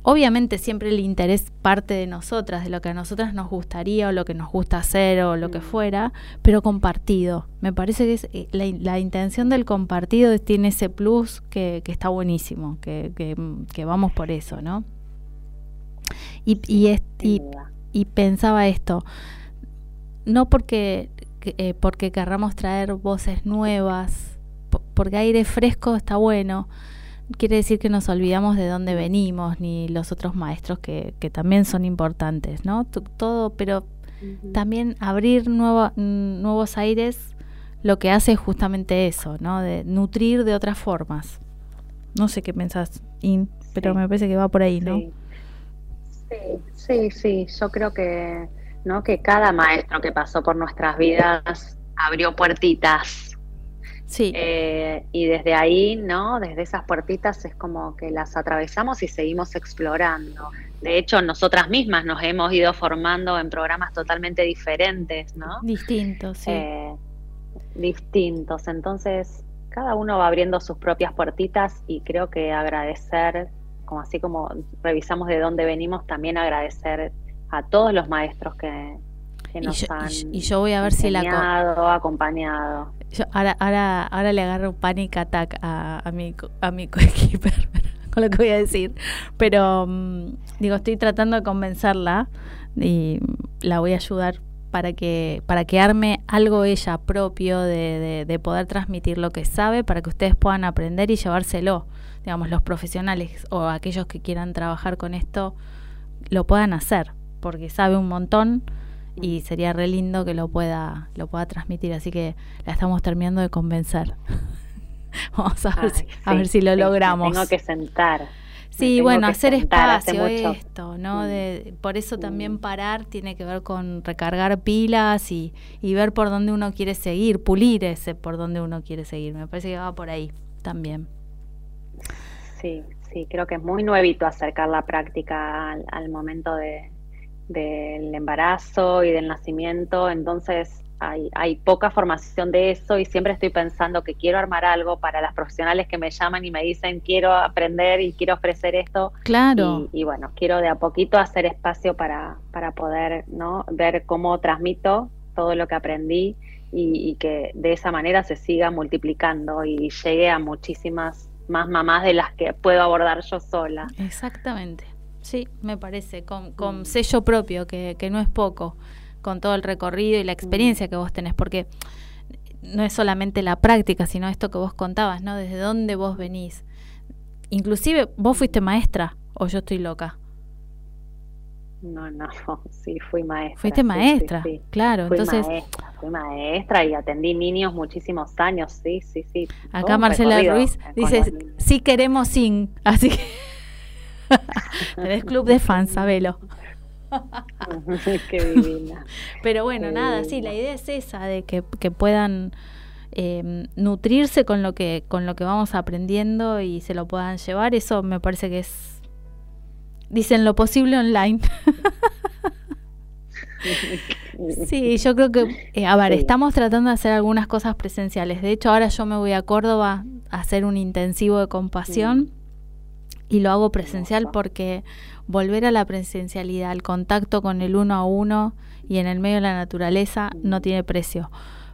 obviamente siempre el interés parte de nosotras, de lo que a nosotras nos gustaría o lo que nos gusta hacer o lo que mm. fuera, pero compartido. Me parece que es, eh, la, intención del compartido tiene ese plus que, está buenísimo, que, que, vamos por eso, ¿no? Y, y, y, pensaba esto, no porque, eh, porque querramos traer voces nuevas, porque aire fresco está bueno, quiere decir que nos olvidamos de dónde venimos, ni los otros maestros que, que también son importantes, ¿no? todo, pero también abrir nuevos aires lo que hace es justamente eso, ¿no? De nutrir de otras formas. No sé qué pensás, In, pero me parece que va por ahí, ¿no? Sí. sí, sí, yo creo que, ¿no? que cada maestro que pasó por nuestras vidas abrió puertitas Sí. Eh, y desde ahí, ¿no? Desde esas puertitas es como que las atravesamos y seguimos explorando. De hecho, nosotras mismas nos hemos ido formando en programas totalmente diferentes, ¿no? Distintos, sí. Eh, distintos. Entonces, cada uno va abriendo sus propias puertitas y creo que agradecer, como así como revisamos de dónde venimos, también agradecer a todos los maestros que, nos y yo, han y yo voy a ver si la acompañado ahora, ahora, ahora le agarro panic attack a, a mi, a mi coequiper (laughs) con lo que voy a decir. Pero mm, digo, estoy tratando de convencerla y la voy a ayudar para que, para que arme algo ella propio de, de, poder transmitir lo que sabe para que ustedes puedan aprender y llevárselo. Digamos, los profesionales o aquellos que quieran trabajar con esto lo puedan hacer, porque sabe un montón y sería re lindo que lo pueda, lo pueda transmitir, así que la estamos terminando de convencer. (laughs) Vamos a ver, si, a ver si lo logramos. tengo que sentar. Sí, bueno, hacer espacio esto, ¿no? Mm. De, por eso también parar tiene que ver con recargar pilas y, y ver por dónde uno quiere seguir, pulir ese por dónde uno quiere seguir. Me parece que va por ahí también. Sí, sí, creo que es muy nuevito acercar la práctica al momento de, del embarazo y del nacimiento, entonces hay, hay, poca formación de eso y siempre estoy pensando que quiero armar algo para las profesionales que me llaman y me dicen quiero aprender y quiero ofrecer esto. Claro. Y, bueno, quiero de a poquito hacer espacio para, para poder ¿no? ver cómo transmito todo lo que aprendí y, y que de esa manera se siga multiplicando y llegue a muchísimas más mamás de las que puedo abordar yo sola. Exactamente. Sí, me parece, con, con mm. sello propio, que, que no es poco, con todo el recorrido y la experiencia mm. que vos tenés, porque no es solamente la práctica, sino esto que vos contabas, ¿no? Desde dónde vos venís. Inclusive, vos fuiste maestra, o yo estoy loca. No, no, (laughs) sí, fui maestra. Fuiste maestra, claro. Fui entonces, maestra, fui maestra y atendí niños muchísimos años, sí, sí, sí. Acá Marcela Ruiz dice, sí queremos sin, (laughs) así que... (laughs) Tenés club de fans, sabelo. (laughs) Qué divina. Pero bueno, nada, sí, la idea es esa, de que, puedan em, nutrirse con lo que con lo que vamos aprendiendo y se lo puedan llevar. Eso me parece que es, dicen lo posible online. (laughs) sí, yo creo que, eh, a ver, estamos tratando de hacer algunas cosas presenciales. De hecho, ahora yo me voy a Córdoba a hacer un intensivo de compasión y lo hago presencial porque volver a la presencialidad, al contacto con el uno a uno y en el medio de la naturaleza no tiene precio.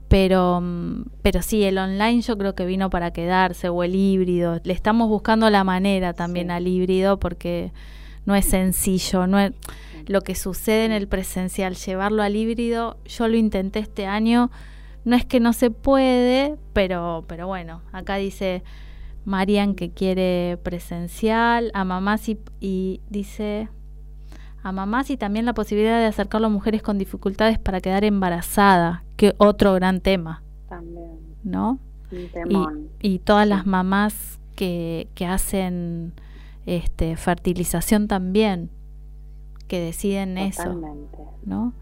Pero, mm, pero sí, el online yo creo que vino para quedarse o el híbrido. Le estamos buscando la manera también al híbrido porque no es sencillo, no es lo que sucede en el presencial, llevarlo al híbrido. Yo lo intenté este año, no es que no se puede, pero, pero bueno, acá dice Marian que quiere presencial, a mamás y, dice a mamás y también la posibilidad de acercarlo a mujeres con dificultades para quedar embarazada, que otro gran tema. También. ¿No? Y, todas las mamás que, que hacen este, fertilización también, que deciden Totalmente. eso. ¿No?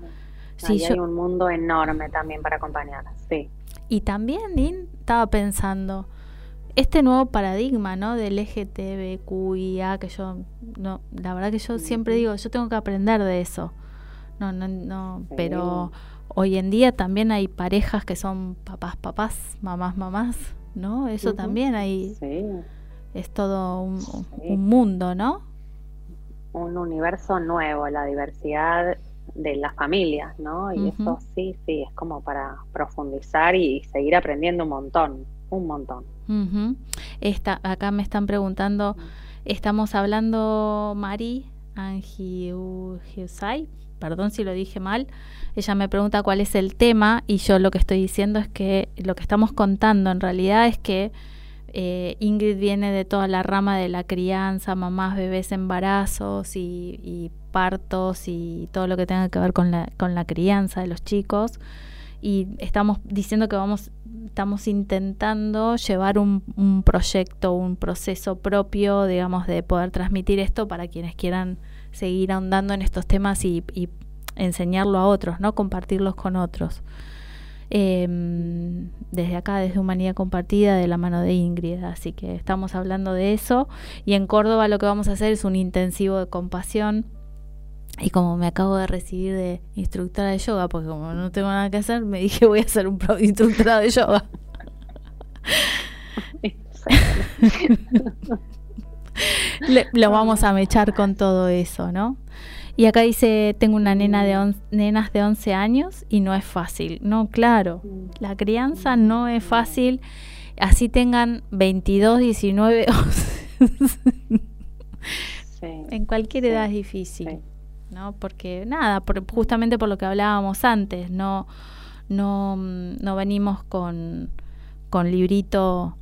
Sí, hay un mundo enorme también para acompañar, sí. Y también, estaba pensando, este nuevo paradigma, ¿no? Del LGTBQIA, que yo, no, la verdad que yo siempre digo, yo tengo que aprender de eso. No, no, no, pero hoy en día también hay parejas que son papás, papás, mamás, mamás, ¿no? Eso también hay, es todo un, mundo, ¿no? un universo nuevo, la diversidad de las familias, ¿no? Y eso sí, sí, es como para profundizar y seguir aprendiendo un montón, un montón. Esta, acá me están preguntando, estamos hablando, Mari Angiusai, perdón si lo dije mal, ella me pregunta cuál es el tema y yo lo que estoy diciendo es que lo que estamos contando en realidad es que eh, Ingrid viene de toda la rama de la crianza, mamás, bebés, embarazos y, partos y todo lo que tenga que ver con la, con la crianza de los chicos. Y estamos diciendo que vamos, estamos intentando llevar un, un proyecto, un proceso propio, digamos, de poder transmitir esto para quienes quieran seguir ahondando en estos temas y, enseñarlo a otros, ¿no? Compartirlos con otros. Em, desde acá, desde Humanidad Compartida, de la mano de Ingrid. Así que estamos hablando de eso. Y en Córdoba lo que vamos a hacer es un intensivo de compasión. Y como me acabo de recibir de instructora de yoga, porque como no tengo nada que hacer, me (laughs) dije voy a ser un instructora de yoga. (laughs) lo vamos a mechar con todo eso, ¿no? Y acá dice, tengo una nena de nenas de 11 años y no es fácil. No, claro, la crianza no es fácil. Así tengan 22, 19 (laughs) En cualquier edad es difícil, ¿no? Porque nada, justamente por lo que hablábamos antes, no, no, no venimos con, con librito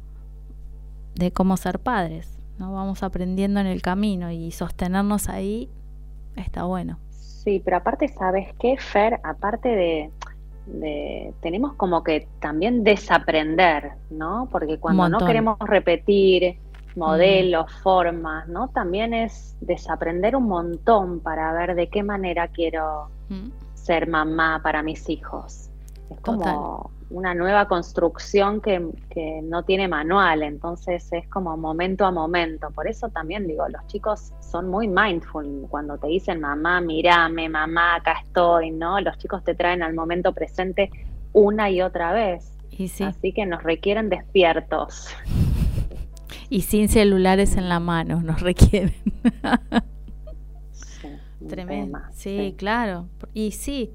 de cómo ser padres, ¿no? Vamos aprendiendo en el camino y sostenernos ahí está bueno. Sí, pero aparte, ¿sabes qué, Fer? Aparte de, tenemos como que también desaprender, ¿no? Porque cuando no queremos repetir modelos, formas, ¿no? También es desaprender un montón para ver de qué manera quiero ser mamá para mis hijos. Es como una nueva construcción que, que, no tiene manual, entonces es como momento a momento. Por eso también digo, los chicos son muy mindful cuando te dicen mamá, mírame, mamá, acá estoy, ¿no? Los chicos te traen al momento presente una y otra vez. Y Así que nos requieren despiertos. Y sin celulares en la mano nos (laughs) requieren. Tremendo. sí, claro. Y sí,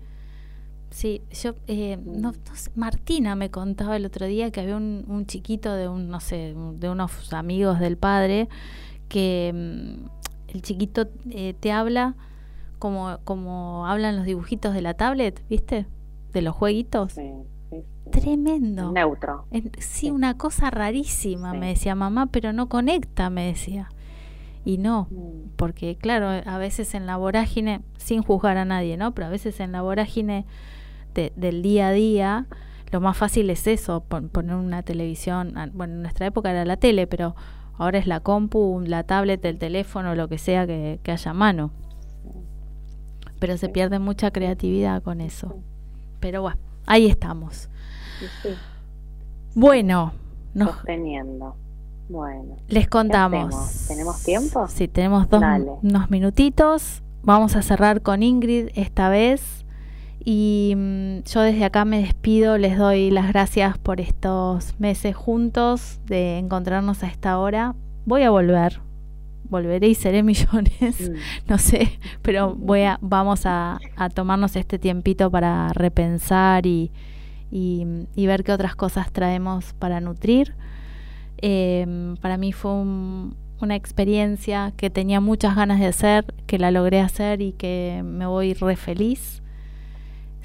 Sí, yo, eh, no, Martina me contaba el otro día que había un, chiquito de un, no sé, de unos amigos del padre, que mm, el chiquito eh, te habla como, como hablan los dibujitos de la tablet, ¿viste? De los jueguitos. Tremendo. Neutro. sí, una cosa rarísima, me decía mamá, pero no conecta, me decía. Y no, mm. porque claro, a veces en la vorágine, sin juzgar a nadie, ¿no? Pero a veces en la vorágine del día a día, lo más fácil es eso, poner una televisión, ah, bueno, en nuestra época era la tele, pero ahora es la compu, la tablet, el teléfono, lo que sea que, haya a mano. Pero se pierde mucha creatividad con eso. Pero bueno, ahí estamos. Bueno, nos... Sosteniendo. Bueno. Les contamos. ¿Tenemos tiempo? Sí, tenemos dos, unos minutitos. Vamos a cerrar con Ingrid esta vez. Y mm, yo desde acá me despido, les doy las gracias por estos meses juntos, de encontrarnos a esta hora. Voy a volver, volveré y seré millones, mm. (laughs) no sé, pero voy a, vamos a, tomarnos este tiempito para repensar y, y, ver qué otras cosas traemos para nutrir. Em, para mí fue una experiencia que tenía muchas ganas de hacer, que la logré hacer y que me voy re feliz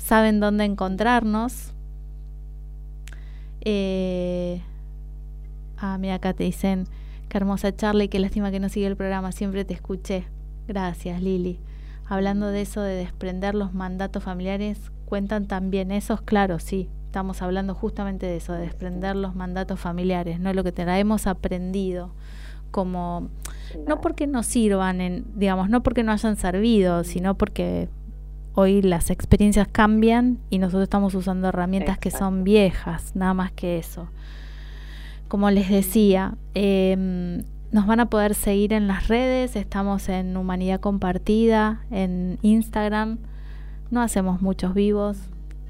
saben dónde encontrarnos. Eh, ah, mira, acá te dicen, qué hermosa charla y qué lástima que no sigue el programa, siempre te escuché. Gracias, Lili. Hablando de eso, de desprender los mandatos familiares, ¿cuentan también esos? Claro, sí, estamos hablando justamente de eso, de desprender los mandatos familiares, no lo que hemos aprendido como no porque no sirvan en, digamos, no porque no hayan servido, sino porque hoy las experiencias cambian y nosotros estamos usando herramientas que son viejas, nada más que eso. Como les decía, em, nos van a poder seguir en las redes, estamos en Humanidad Compartida, en Instagram, no hacemos muchos vivos,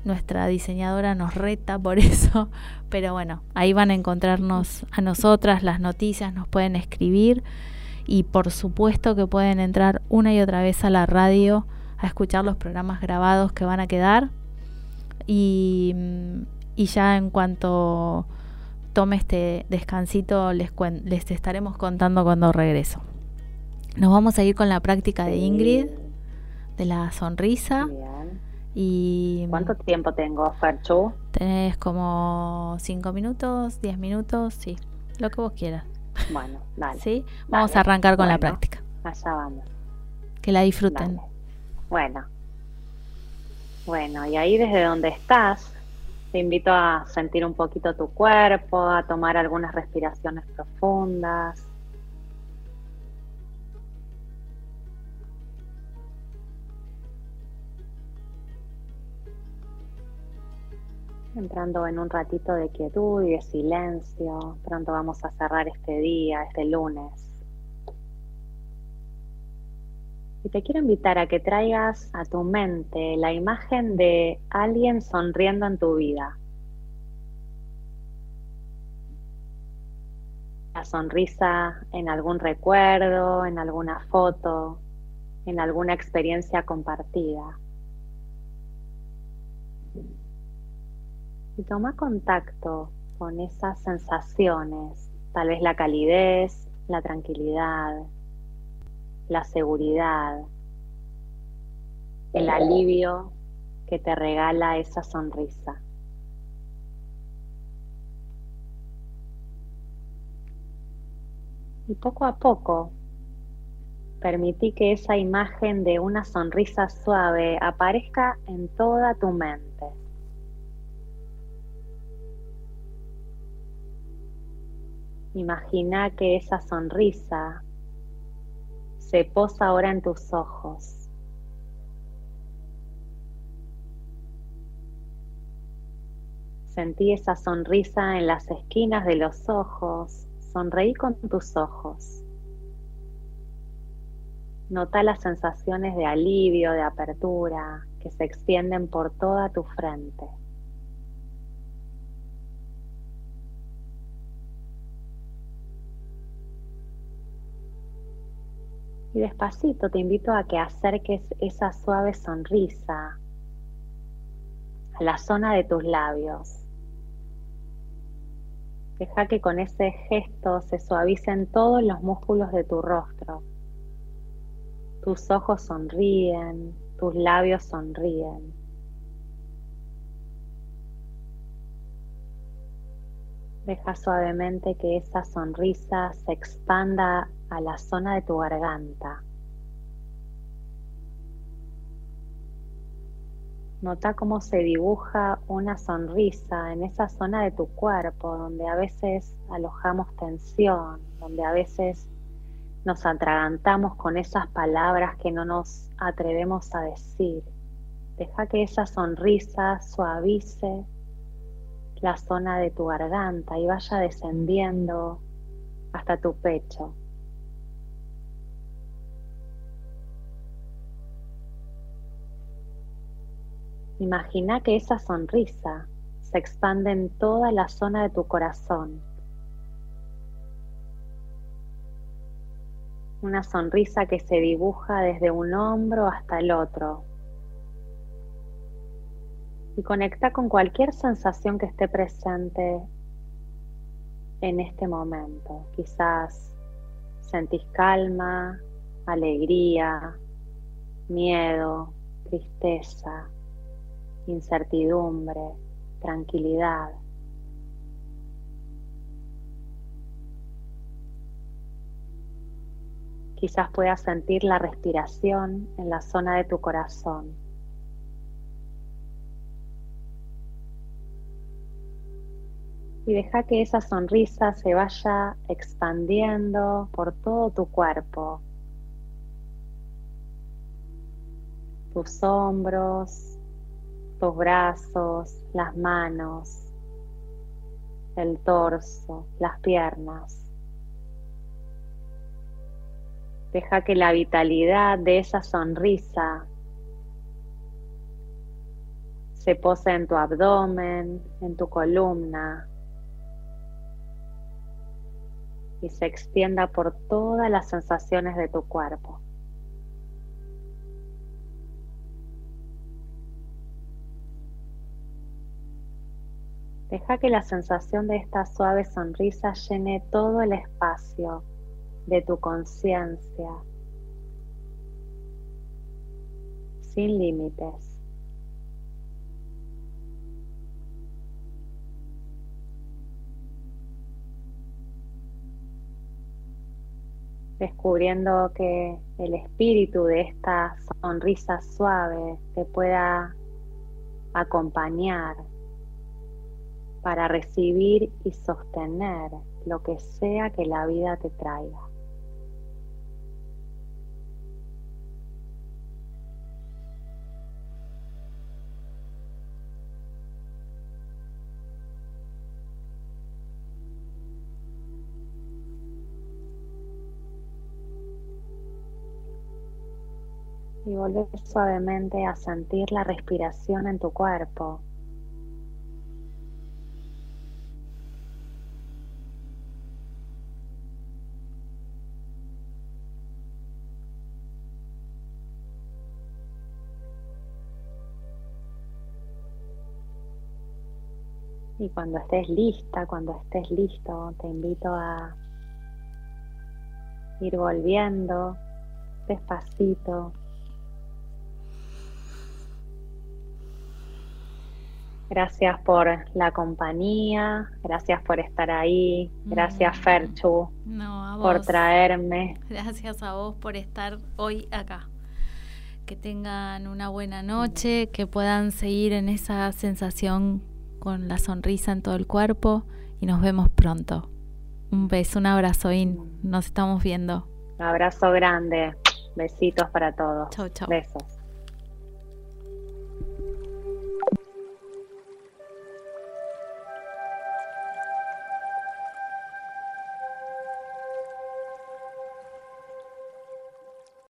nuestra diseñadora nos reta por (laughs) eso, pero bueno, ahí van a encontrarnos a nosotras, las noticias nos pueden escribir Y por supuesto que pueden entrar una y otra vez a la radio a escuchar los programas grabados que van a quedar. Y, y ya en cuanto tome este descansito les, les estaremos contando cuando regreso. Nos vamos a ir con la práctica de Ingrid, de la sonrisa. Y ¿Cuánto tiempo tengo, Ferchu? Tenés como 5 minutos, 10 minutos, sí, lo que vos quieras. Bueno, (laughs) dale. ¿Sí? Vamos a arrancar con la práctica. Allá vamos. Que la disfruten. Bueno. Bueno, y ahí desde donde estás, te invito a sentir un poquito tu cuerpo, a tomar algunas respiraciones profundas. entrando en un ratito de quietud y de silencio. Pronto vamos a cerrar este día, este lunes. Y te quiero invitar a que traigas a tu mente la imagen de alguien sonriendo en tu vida. La sonrisa en algún recuerdo, en alguna foto, en alguna experiencia compartida. y toma contacto con esas sensaciones, tal vez la calidez, la tranquilidad, la seguridad, el alivio que te regala esa sonrisa. Y poco a poco permití que esa imagen de una sonrisa suave aparezca en toda tu mente. Imagina que esa sonrisa se posa ahora en tus ojos. Sentí esa sonrisa en las esquinas de los ojos. Sonreí con tus ojos. Nota las sensaciones de alivio, de apertura que se extienden por toda tu frente. Y despacito te invito a que acerques esa suave sonrisa a la zona de tus labios. Deja que con ese gesto se suavicen todos los músculos de tu rostro. Tus ojos sonríen, tus labios sonríen. Deja suavemente que esa sonrisa se expanda a la zona de tu garganta. Nota cómo se dibuja una sonrisa en esa zona de tu cuerpo donde a veces alojamos tensión, donde a veces nos atragantamos con esas palabras que no nos atrevemos a decir. Deja que esa sonrisa suavice la zona de tu garganta y vaya descendiendo hasta tu pecho. Imagina que esa sonrisa se expande en toda la zona de tu corazón. Una sonrisa que se dibuja desde un hombro hasta el otro, y conecta con cualquier sensación que esté presente en este momento. Quizás sentís calma, alegría, miedo, tristeza, incertidumbre, tranquilidad. Quizás puedas sentir la respiración en la zona de tu corazón. y deja que esa sonrisa se vaya expandiendo por todo tu cuerpo. Tus hombros, tus brazos, las manos, el torso, las piernas. Deja que la vitalidad de esa sonrisa se pose en tu abdomen, en tu columna, y se extienda por todas las sensaciones de tu cuerpo. Deja que la sensación de esta suave sonrisa llene todo el espacio de tu conciencia, sin límites. descubriendo que el espíritu de esta sonrisa suave te pueda acompañar para recibir y sostener lo que sea que la vida te traiga. y volver suavemente a sentir la respiración en tu cuerpo. Y cuando estés lista, cuando estés listo, te invito a ir volviendo despacito Gracias por la compañía, gracias por estar ahí, gracias mm. Ferchu por traerme. Gracias a vos por estar hoy acá. Que tengan una buena noche, que puedan seguir en esa sensación con la sonrisa en todo el cuerpo y nos vemos pronto. Un beso, un abrazo, In. Nos estamos viendo. Un abrazo grande. Besitos para todos. Chau, chau. Besos.